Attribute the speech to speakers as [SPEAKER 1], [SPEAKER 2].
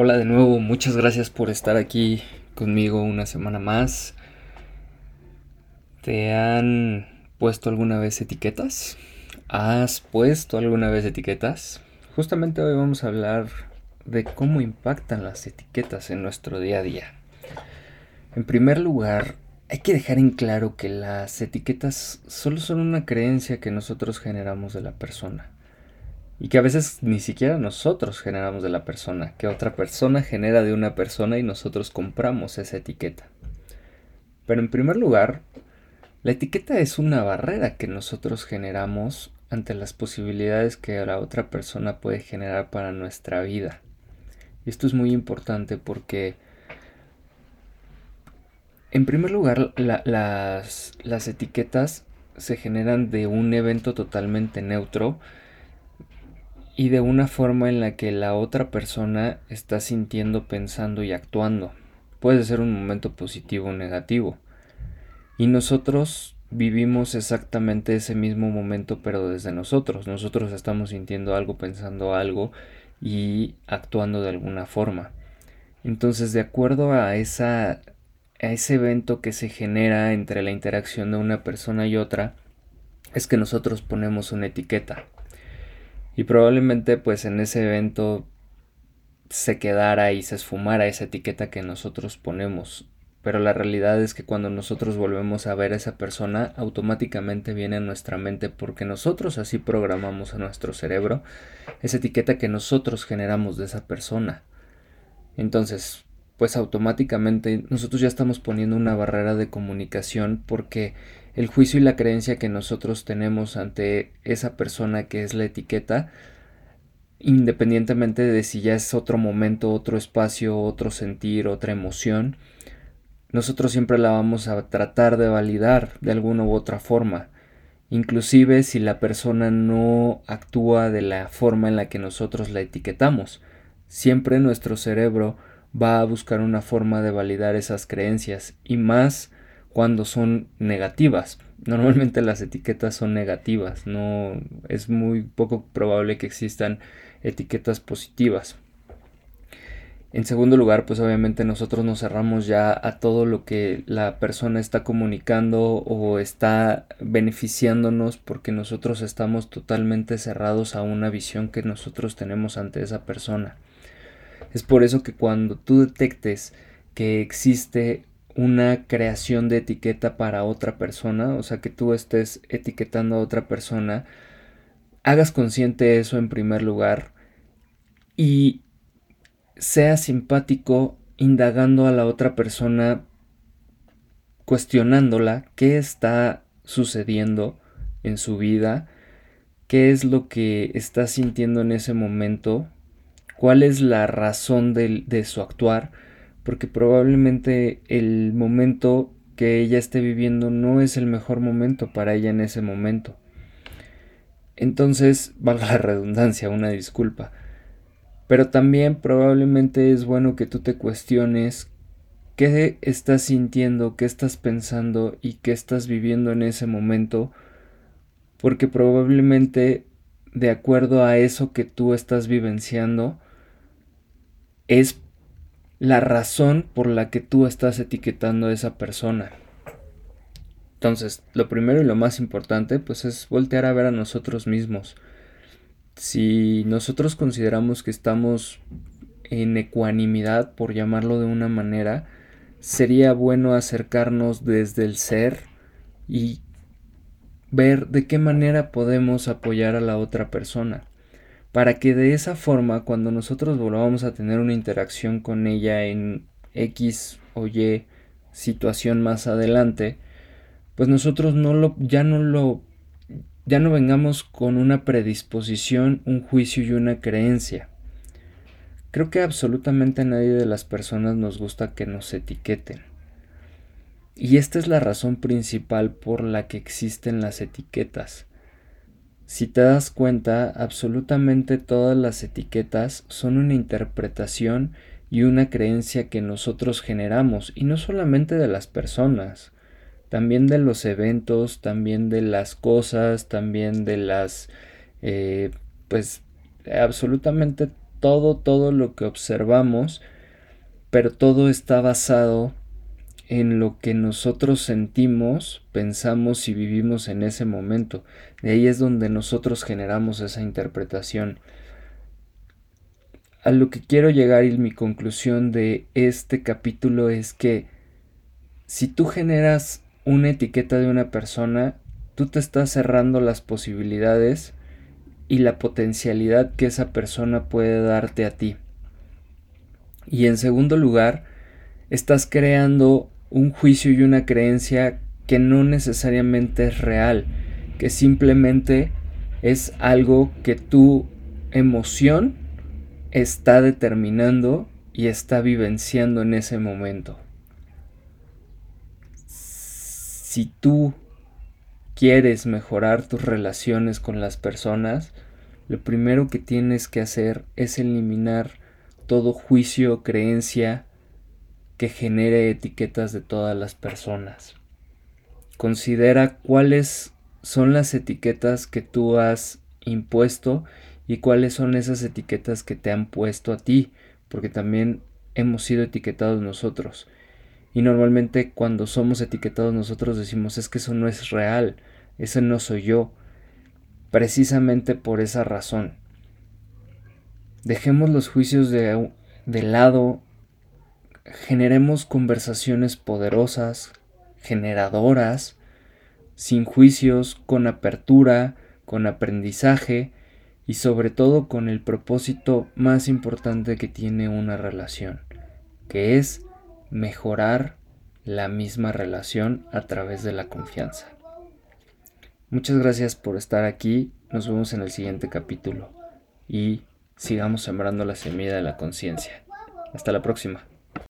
[SPEAKER 1] Hola de nuevo, muchas gracias por estar aquí conmigo una semana más. ¿Te han puesto alguna vez etiquetas? ¿Has puesto alguna vez etiquetas? Justamente hoy vamos a hablar de cómo impactan las etiquetas en nuestro día a día. En primer lugar, hay que dejar en claro que las etiquetas solo son una creencia que nosotros generamos de la persona. Y que a veces ni siquiera nosotros generamos de la persona, que otra persona genera de una persona y nosotros compramos esa etiqueta. Pero en primer lugar, la etiqueta es una barrera que nosotros generamos ante las posibilidades que la otra persona puede generar para nuestra vida. Y esto es muy importante porque en primer lugar, las, las etiquetas se generan de un evento totalmente neutro y de una forma en la que la otra persona está sintiendo, pensando y actuando. Puede ser un momento positivo o negativo. Y nosotros vivimos exactamente ese mismo momento pero desde nosotros. Nosotros estamos sintiendo algo, pensando algo y actuando de alguna forma. Entonces, de acuerdo a esa a ese evento que se genera entre la interacción de una persona y otra es que nosotros ponemos una etiqueta. Y probablemente pues en ese evento se quedara y se esfumara esa etiqueta que nosotros ponemos. Pero la realidad es que cuando nosotros volvemos a ver a esa persona, automáticamente viene a nuestra mente porque nosotros así programamos a nuestro cerebro esa etiqueta que nosotros generamos de esa persona. Entonces, pues automáticamente nosotros ya estamos poniendo una barrera de comunicación porque el juicio y la creencia que nosotros tenemos ante esa persona que es la etiqueta, independientemente de si ya es otro momento, otro espacio, otro sentir, otra emoción, nosotros siempre la vamos a tratar de validar de alguna u otra forma. Inclusive si la persona no actúa de la forma en la que nosotros la etiquetamos. Siempre nuestro cerebro va a buscar una forma de validar esas creencias y más cuando son negativas. Normalmente las etiquetas son negativas, no es muy poco probable que existan etiquetas positivas. En segundo lugar, pues obviamente nosotros nos cerramos ya a todo lo que la persona está comunicando o está beneficiándonos porque nosotros estamos totalmente cerrados a una visión que nosotros tenemos ante esa persona. Es por eso que cuando tú detectes que existe una creación de etiqueta para otra persona, o sea que tú estés etiquetando a otra persona, hagas consciente eso en primer lugar y sea simpático indagando a la otra persona, cuestionándola qué está sucediendo en su vida, qué es lo que está sintiendo en ese momento cuál es la razón de, su actuar, porque probablemente el momento que ella esté viviendo no es el mejor momento para ella en ese momento. Entonces, valga la redundancia, una disculpa. Pero también probablemente es bueno que tú te cuestiones qué estás sintiendo, qué estás pensando y qué estás viviendo en ese momento, porque probablemente de acuerdo a eso que tú estás vivenciando, es la razón por la que tú estás etiquetando a esa persona. Entonces, lo primero y lo más importante, pues es voltear a ver a nosotros mismos. Si nosotros consideramos que estamos en ecuanimidad, por llamarlo de una manera, sería bueno acercarnos desde el ser y ver de qué manera podemos apoyar a la otra persona para que de esa forma cuando nosotros volvamos a tener una interacción con ella en X o Y situación más adelante, pues nosotros no lo, ya no lo, ya no vengamos con una predisposición, un juicio y una creencia. Creo que absolutamente a nadie de las personas nos gusta que nos etiqueten. Y esta es la razón principal por la que existen las etiquetas. Si te das cuenta, absolutamente todas las etiquetas son una interpretación y una creencia que nosotros generamos, y no solamente de las personas, también de los eventos, también de las cosas, también de las, eh, pues absolutamente todo, todo lo que observamos, pero todo está basado en lo que nosotros sentimos, pensamos y vivimos en ese momento. De ahí es donde nosotros generamos esa interpretación. A lo que quiero llegar y mi conclusión de este capítulo es que si tú generas una etiqueta de una persona, tú te estás cerrando las posibilidades y la potencialidad que esa persona puede darte a ti. Y en segundo lugar, estás creando un juicio y una creencia que no necesariamente es real, que simplemente es algo que tu emoción está determinando y está vivenciando en ese momento. Si tú quieres mejorar tus relaciones con las personas, lo primero que tienes que hacer es eliminar todo juicio creencia que genere etiquetas de todas las personas. Considera cuáles son las etiquetas que tú has impuesto y cuáles son esas etiquetas que te han puesto a ti, porque también hemos sido etiquetados nosotros. Y normalmente cuando somos etiquetados nosotros decimos es que eso no es real, ese no soy yo. Precisamente por esa razón. Dejemos los juicios de, de lado generemos conversaciones poderosas, generadoras, sin juicios, con apertura, con aprendizaje y sobre todo con el propósito más importante que tiene una relación, que es mejorar la misma relación a través de la confianza. Muchas gracias por estar aquí, nos vemos en el siguiente capítulo y sigamos sembrando la semilla de la conciencia. Hasta la próxima.